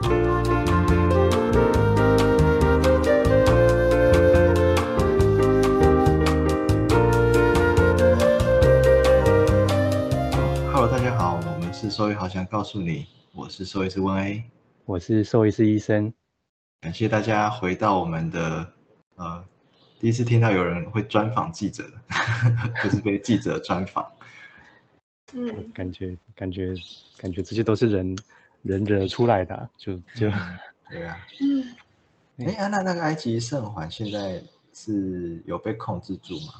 Hello，大家好，我们是兽医，好想告诉你，我是兽医师温 A，我是兽医师医生。感谢大家回到我们的呃，第一次听到有人会专访记者，就是被记者专访。嗯，感觉感觉感觉这些都是人人惹出来的啊，就就对啊，嗯。哎、啊，那那个埃及圣环现在是有被控制住吗？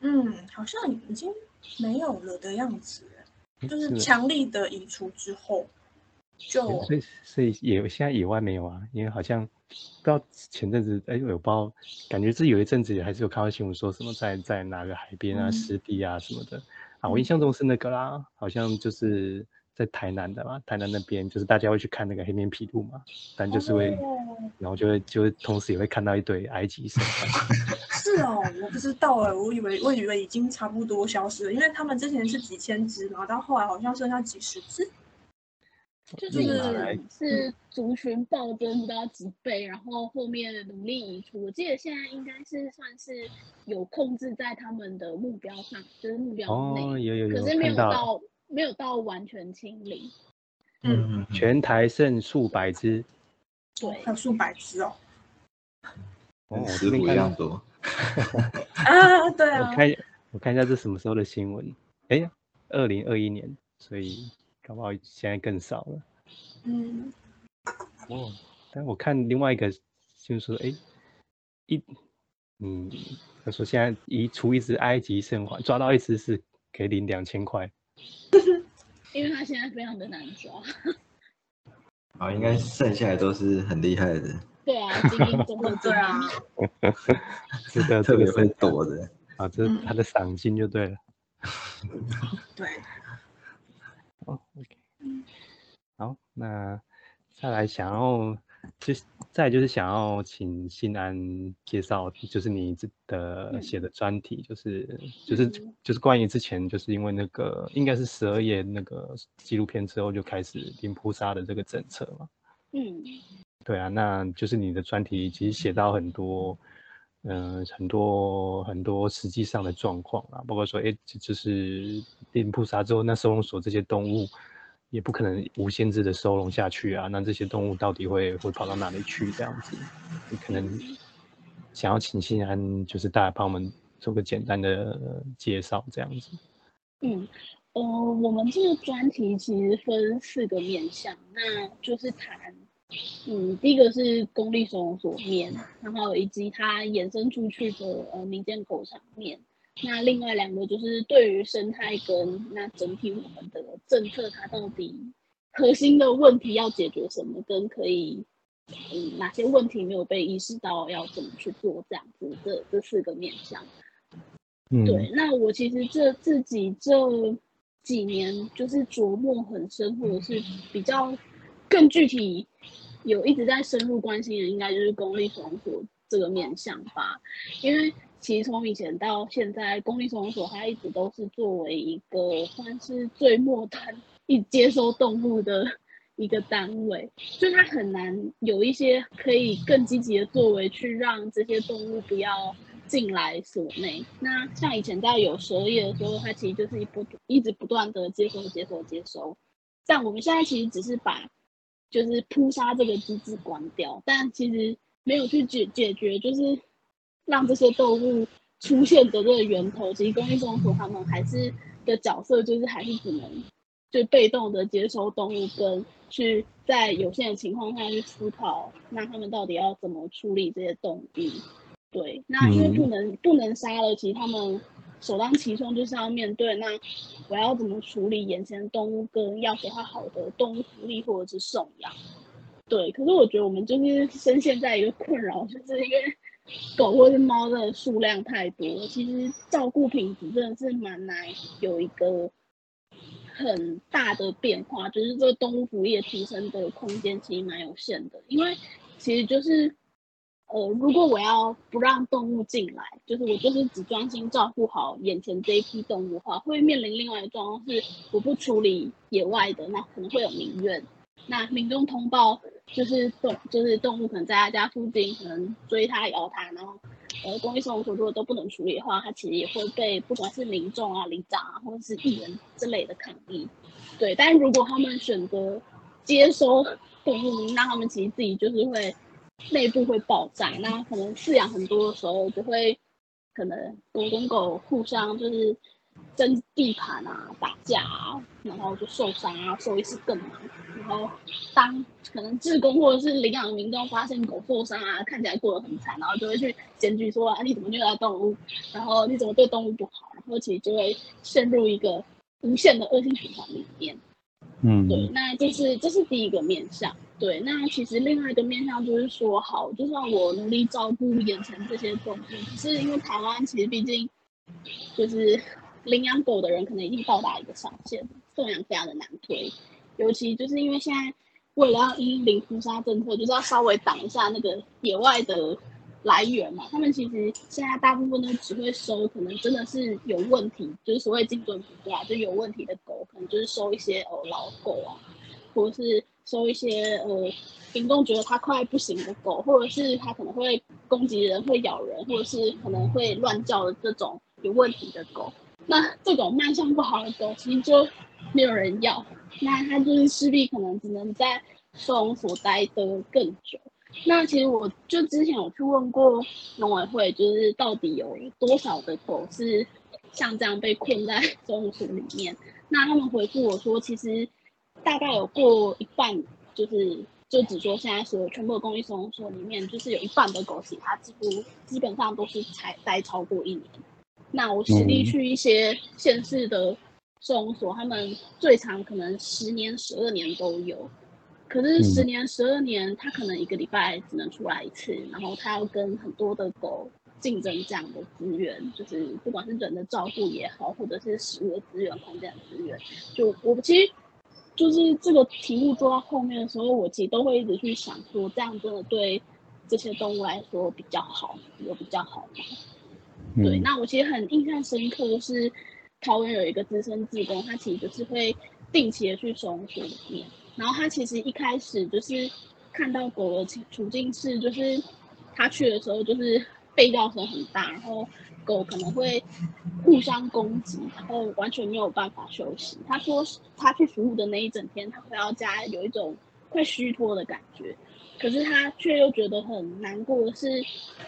嗯，好像已经没有了的样子，就是是。强力的移除之后，就所以所以野现在野外没有啊，因为好像不知道前阵子哎，我不知道，感觉是有一阵子还是有看到新闻说什么在在哪个海边啊嗯。湿地啊什么的。啊，我印象中是那个啦，好像就是在台南的嘛，台南那边就是大家会去看那个黑面琵鹭嘛，但就是会。哦然后就会就会同时也会看到一堆埃及神，是哦，我不知道哎，我以为我以为已经差不多消失了，因为他们之前是几千只嘛，到后来好像剩下几十只。就是是族群暴增不到几倍，然后后面努力移除。我记得现在应该是算是有控制在他们的目标上，就是目标内，哦，有有有可是没有到没有到完全清零。嗯，嗯，全台剩数百只，对还有数百只哦。哦跟我这边看食谱一样多。啊，对啊，我看我看一下这什么时候的新闻，哎，二零二一年，所以搞不好现在更少了。嗯，哦，但我看另外一个就是说，哎，一，嗯，他说现在一除一只埃及圣环，抓到一只是可以领两千块。因为他现在非常的难抓。啊，应该剩下来都是很厉害的，对啊，精英中的啊英。这个特别会躲的。啊，这是嗯他的赏金就对了。对，哦，OK，好，那再来想要，就是再就是想要请信安介绍，就是你这的嗯。写的专题，就是就是嗯就是关于之前就是因为那个应该是十二页那个纪录片之后就开始零扑杀的这个政策嘛。嗯。对啊，那就是你的专题其实写到很多，嗯、很多很多实际上的状况啊，包括说，哎，就就是零扑杀之后，那收容所这些动物也不可能无限制的收容下去啊，那这些动物到底会会跑到哪里去？这样子，你可能想要请信安，就是大家帮我们做个简单的介绍，这样子。嗯，呃，我们这个专题其实分四个面向，那就是谈，嗯，第一个是公立收容所面，然后以及它衍生出去的呃民间狗场面。那另外两个就是对于生态跟那整体我们的政策，它到底核心的问题要解决什么，跟可以嗯哪些问题没有被意识到，要怎么去做这样子，这这四个面向。嗯，对，那我其实这自己这几年就是琢磨很深，或者是比较更具体有一直在深入关心的，应该就是公立收容所这个面向吧。因为其实从以前到现在，公立收容所它一直都是作为一个算是最末端一接收动物的一个单位，就它很难有一些可以更积极的作为，去让这些动物不要进来所内。那像以前在有蛇业的时候，它其实就是一不一直不断的接收、接收、接收。但我们现在其实只是把就是扑杀这个机制关掉，但其实没有去解解决，就是让这些动物出现的这个源头。其实公益收容所他们还是的角色，就是还是只能就被动的接收动物，跟去在有限的情况下去思考，那他们到底要怎么处理这些动物。对，那因为不能、不能杀了，其实他们首当其冲就是要面对，那我要怎么处理眼前的动物，跟要给它好的动物福利或者是送养。对，可是我觉得我们就是深陷在一个困扰，就是因为狗或是猫的数量太多，其实照顾品质真的是蛮难有一个很大的变化，就是这个动物福利的提升的空间其实蛮有限的，因为其实就是呃，如果我要不让动物进来，就是我就是只专心照顾好眼前这一批动物的话，会面临另外一个状况是，我不处理野外的，那可能会有民怨。那民众通报就是动就是动物可能在他家附近可能追他咬他，然后呃公益收容所如果都不能处理的话，他其实也会被不管是民众啊、里长啊或者是艺人之类的抗议。对，但如果他们选择接收动物，那他们其实自己就是会内部会爆炸，那可能饲养很多的时候就会可能狗跟狗互相就是争地盘啊、打架啊，然后就受伤啊，兽医是更忙。然后当可能志工或者是领养民众发现狗受伤啊，看起来过得很惨，然后就会去检举说啊你怎么虐待动物，然后你怎么对动物不好，然后其实就会陷入一个。无限的恶性循环里面，嗯，对，那这是这是第一个面向，对，那其实另外一个面向就是说，好，就算我努力照顾眼前这些动物，可是因为台湾其实毕竟就是领养狗的人可能已经到达一个上限，送养非常的难推，尤其就是因为现在为了要因零扑杀政策，就是要稍微挡一下那个野外的。来源嘛，他们其实现在大部分都只会收，可能真的是有问题，就是所谓精准捕抓，就有问题的狗，可能就是收一些哦老狗啊，或者是收一些呃民众觉得它快不行的狗，或者是它可能会攻击人、会咬人，或者是可能会乱叫的这种有问题的狗。那这种卖相不好的狗，其实就没有人要，那它就是势必可能只能在收容所待得更久。那其实我就之前有去问过农委会，就是到底有多少的狗是像这样被困在收容所里面？那他们回复我说，其实大概有过一半，就是就只说现在所有全部的公益收容所里面，就是有一半的狗，其他几乎基本上都是才待超过一年。那我实地去一些县市的收容所，他们最长可能十年、十二年都有。可是十年、十二年，他可能一个礼拜只能出来一次，然后他要跟很多的狗竞争这样的资源，就是不管是人的照顾也好，或者是食物的资源、空间的资源。就我其实就是这个题目做到后面的时候，我其实都会一直去想说，这样真的对这些动物来说比较好，有比较好吗？对，那我其实很印象深刻的是，桃园有一个资深志工，他其实就是会定期的去收容所里面。然后他其实一开始就是看到狗的处处境是，就是他去的时候就是吠叫声很大，然后狗可能会互相攻击，然后完全没有办法休息。他说他去服务的那一整天，他回到家有一种快虚脱的感觉，可是他却又觉得很难过是，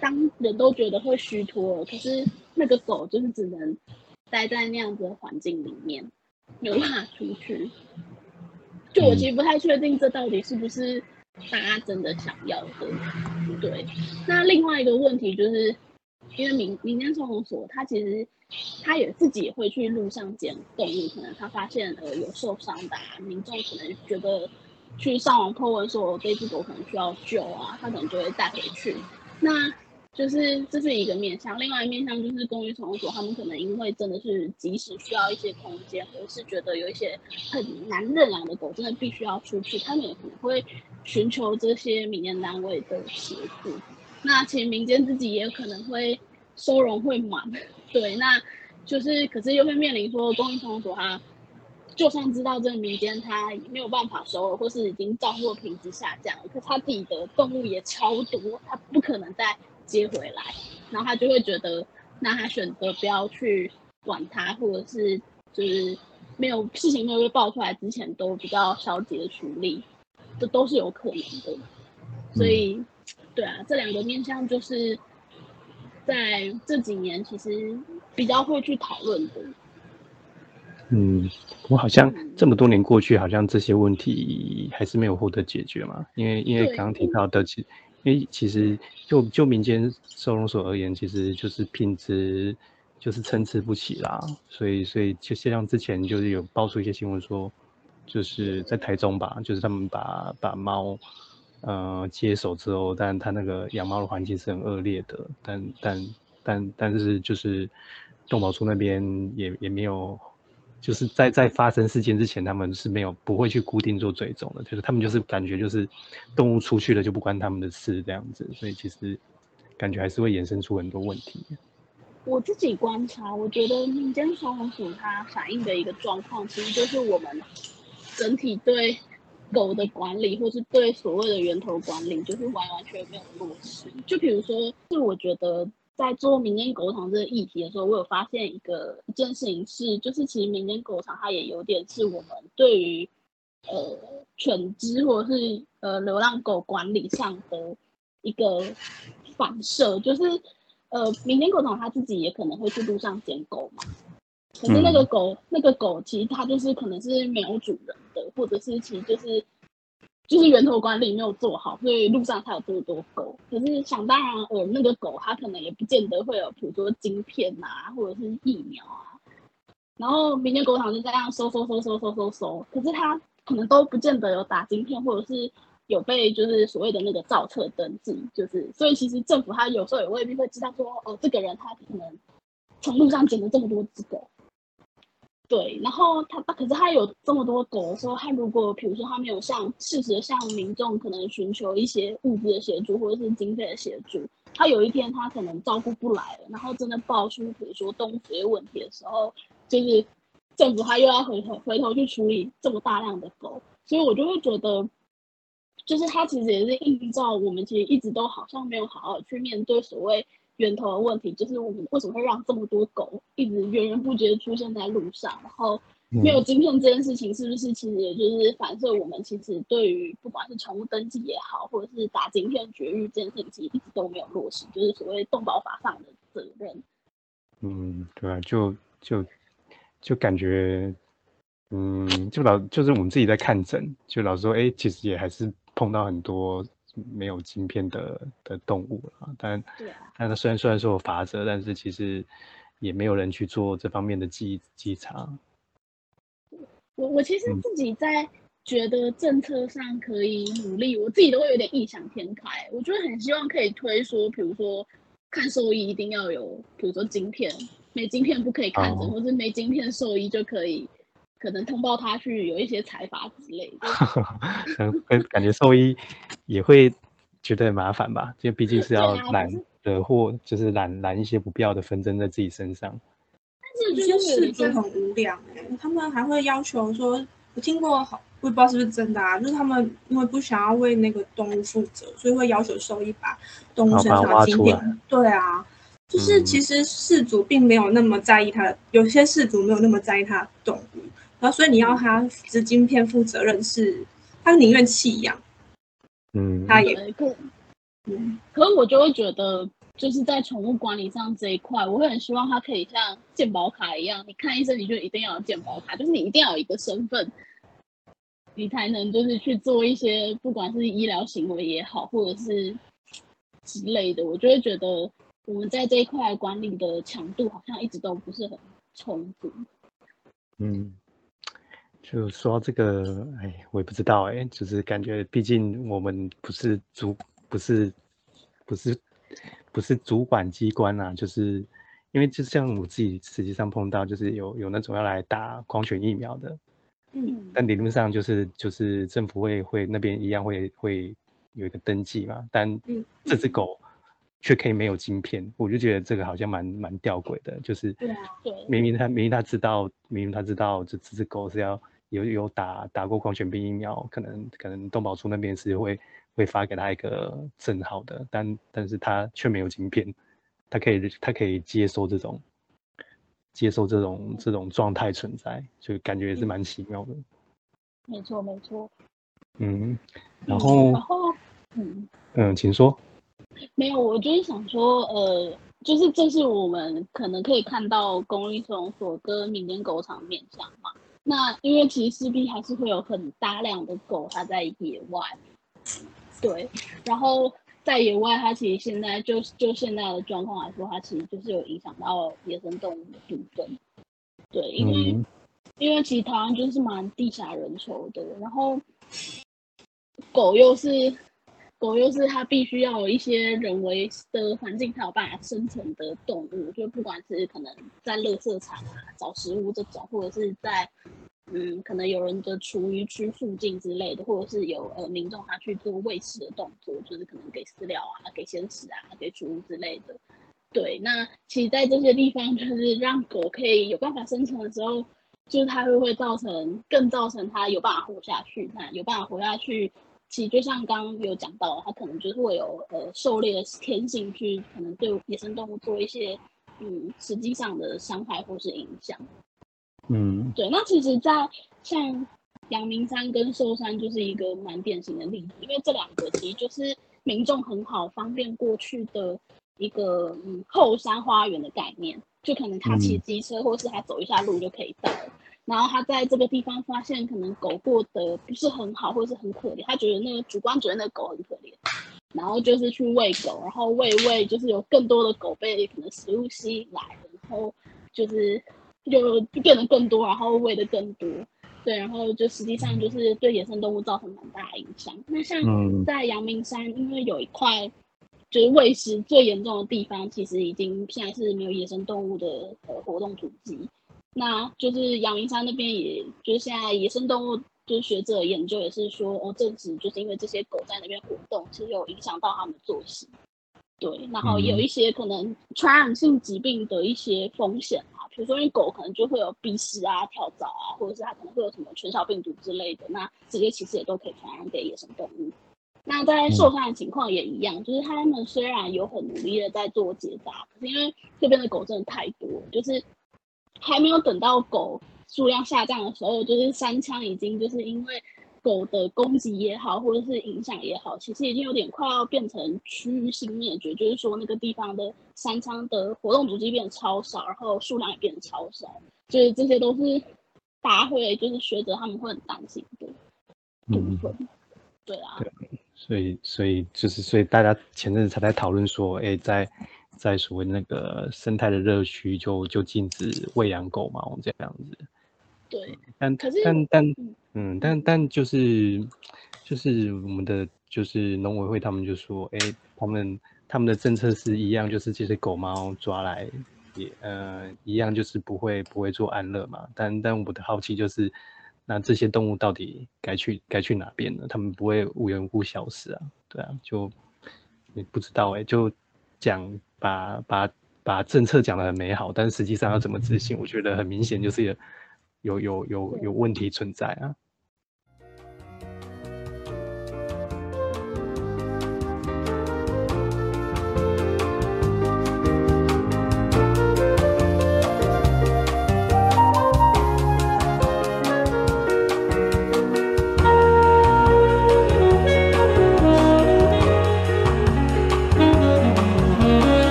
当人都觉得会虚脱了，可是那个狗就是只能待在那样子的环境里面，没有办法出去。就我其实不太确定，这到底是不是大家真的想要的？对。那另外一个问题就是，因为民民间收容所，他其实他也自己也会去路上捡动物，可能他发现呃有受伤的民众，可能觉得去上网 po 文说这只狗可能需要救啊，他可能就会带回去。那就是这是一个面向，另外一面向就是公寓宠物所，他们可能因为真的是即使需要一些空间，或是觉得有一些很难认养的狗，真的必须要出去，他们也可能会寻求这些民间单位的协助。那其实民间自己也可能会收容会满，对，那就是可是又会面临说公寓宠物所，它就算知道这个民间它没有办法收了，或是已经照顾品质下降，可是它自己的动物也超多，它不可能再。接回来，然后他就会觉得，那他选择不要去管它，或者是就是没有事情没有被爆出来之前，都比较消极的处理，这都是有可能的。所以，对啊，这两个面向就是在这几年其实比较会去讨论的。嗯，我好像这么多年过去，好像这些问题还是没有获得解决嘛，因为因为刚刚提到的其。因为其实就就民间收容所而言，其实就是品质就是参差不齐啦，所以所以就像之前就是有爆出一些新闻说，就是在台中吧，就是他们把把猫呃接手之后，但他那个养猫的环境是很恶劣的，但但但但是就是动保处那边也也没有。就是在在发生事件之前，他们是没有不会去固定做追踪的，就是他们就是感觉就是动物出去了就不关他们的事这样子，所以其实感觉还是会衍生出很多问题。我自己观察，我觉得民间收容所它反映的一个状况，其实就是我们整体对狗的管理，或是对所谓的源头管理，就是完完全没有落实。就比如说，是我觉得在做民间狗场这个议题的时候，我有发现一个一件事情是，就是其实民间狗场它也有点是我们对于呃犬只或者是呃流浪狗管理上的一个反射，就是呃民间狗场它自己也可能会去路上捡狗嘛。可是那个狗，那个狗其实它就是可能是没有主人的，或者是其实就是就是源头管理没有做好，所以路上才有这么多狗。可是想当然呃，那个狗它可能也不见得会有，比如说晶片啊，或者是疫苗啊。然后民间狗场就这样收收收收收收收，可是它可能都不见得有打晶片，或者是有被就是所谓的那个造册登记，就是所以其实政府它有时候也未必会知道说，哦，这个人他可能从路上捡了这么多只狗。对，然后他可是他有这么多狗的时候，他如果比如说他没有向适时向民众可能寻求一些物资的协助或者是经费的协助，他有一天他可能照顾不来了，然后真的爆出比如说动物职业问题的时候，就是政府他又要回头回头去处理这么大量的狗，所以我就会觉得，就是他其实也是映照我们其实一直都好像没有好好去面对所谓。源头的问题就是我们为什么会让这么多狗一直源源不绝出现在路上？然后没有晶片这件事情，是不是其实也就是反射我们其实对于不管是宠物登记也好，或者是打晶片绝育这件事情，其实一直都没有落实，就是所谓动保法上的责任。嗯，对啊，就就就感觉，嗯，就老就是我们自己在看诊，就老说，哎，其实也还是碰到很多。没有晶片的的动物了，但但它虽然虽然说有法则，但是其实也没有人去做这方面的稽稽查。我我其实自己在觉得政策上可以努力，我自己都会有点异想天开。我就很希望可以推说，比如说看兽医一定要有，比如说晶片，没晶片不可以看诊，或者没晶片兽医就可以。可能通报他去有一些财阀之类的，会，感觉兽医也会觉得很麻烦吧？因为毕竟是要揽惹祸，就是揽揽一些不必要的纷争在自己身上。但是这些事主很无良哎，他们还会要求说，我听过好，我也不知道是不是真的啊，就是他们因为不想要为那个动物负责，所以会要求兽医把动物身上的晶片，对啊，就是其实事主并没有那么在意他的，有些事主没有那么在意他的动物。然后，所以你要他资金片负责任，是他宁愿弃养，嗯，他也可，嗯，可是我就会觉得，就是在宠物管理上这一块，我会很希望他可以像健保卡一样，你看医生你就一定要有健保卡，就是你一定要有一个身份，你才能就是去做一些不管是医疗行为也好，或者是之类的，我就会觉得我们在这一块管理的强度好像一直都不是很充足，嗯。就说这个，哎，我也不知道，哎，就是感觉，毕竟我们不是主，不是，不是，不是主管机关啊，就是因为就像我自己实际上碰到，就是有有那种要来打狂犬疫苗的，嗯，但理论上就是就是政府会会那边一样会会有一个登记嘛，但这只狗却可以没有晶片，我就觉得这个好像蛮蛮吊诡的，就是明明他明明他知道，明明他知道这这只狗是要。有有打打过狂犬病疫苗，可能可能动保处那边是会会发给他一个证号的，但但是他却没有晶片，他可以他可以接受这种接受这种这种状态存在，就感觉也是蛮奇妙的。没错没错。嗯，然后然后嗯嗯，请说。没有，我就是想说，呃，就是这是我们可能可以看到公立收容所跟民间狗场面向嘛。那因为其实势必还是会有很大量的狗，它在野外，对，然后在野外，它其实现在就就现在的状况来说，它其实就是有影响到野生动物的部分，对，因为因为其实台湾就是蛮地狭人稠的，然后狗又是。狗又是它必须要有一些人为的环境才有办法生存的动物，就不管是可能在垃圾场啊找食物这种，或者是在嗯可能有人的厨余区附近之类的，或者是有呃民众他去做喂食的动作，就是可能给饲料啊、给鲜食啊、给储物之类的。对，那其实在这些地方，就是让狗可以有办法生存的时候，就是它会会造成更造成它有办法活下去，那有办法活下去，其实就像刚刚有讲到，它可能就是会有呃狩猎的天性，去可能对野生动物做一些嗯实际上的伤害或是影响。嗯对，那其实，在像阳明山跟寿山就是一个蛮典型的例子，因为这两个其实就是民众很好方便过去的一个嗯后山花园的概念，就可能他骑嗯机车或是他走一下路就可以到了。然后他在这个地方发现可能狗过得不是很好，或是很可怜，他觉得那个主观觉得那个狗很可怜，然后就是去喂狗，然后喂喂就是有更多的狗被可能食物吸引来，然后就是就就变得更多，然后喂的更多，对，然后就实际上就是对野生动物造成蛮大的影响。那像嗯在阳明山，因为有一块就是喂食最严重的地方，其实已经现在是没有野生动物的呃活动足迹。那就是阳明山那边，也就是现在野生动物就是学者研究也是说，哦，证实就是因为这些狗在那边活动，其实有影响到它们作息。对，然后也有一些可能传染性疾病的一些风险啊，比如说因为狗可能就会有鼻屎啊、跳蚤啊，或者是它可能会有什么犬小病毒之类的，那这些其实也都可以传染给野生动物。那在受伤的情况也一样，就是他们虽然有很努力的在做结扎，可是因为这边的狗真的太多，就是还没有等到狗数量下降的时候，就是山枪已经就是因为狗的攻击也好，或者是影响也好，其实已经有点快要变成区域性灭绝，就是说那个地方的山枪的活动足迹变得超少，然后数量也变得超少，就是这些都是大家会就是学者他们会很担心的部，分。对啊，对所以所以就是所以大家前阵子才在讨论说，哎，在在所谓那个生态的热区就就禁止喂养狗毛这样子。对，但可是但但嗯嗯，但但就是就是我们的就是农委会他们就说，哎，他们他们的政策是一样，就是这些狗猫抓来也呃一样，就是不会不会做安乐嘛。但但我的好奇就是，那这些动物到底该去该去哪边呢？他们不会无缘无故消失啊？对啊，就也不知道哎、就讲把把把政策讲得很美好，但实际上要怎么执行，我觉得很明显就是有有有有有问题存在啊。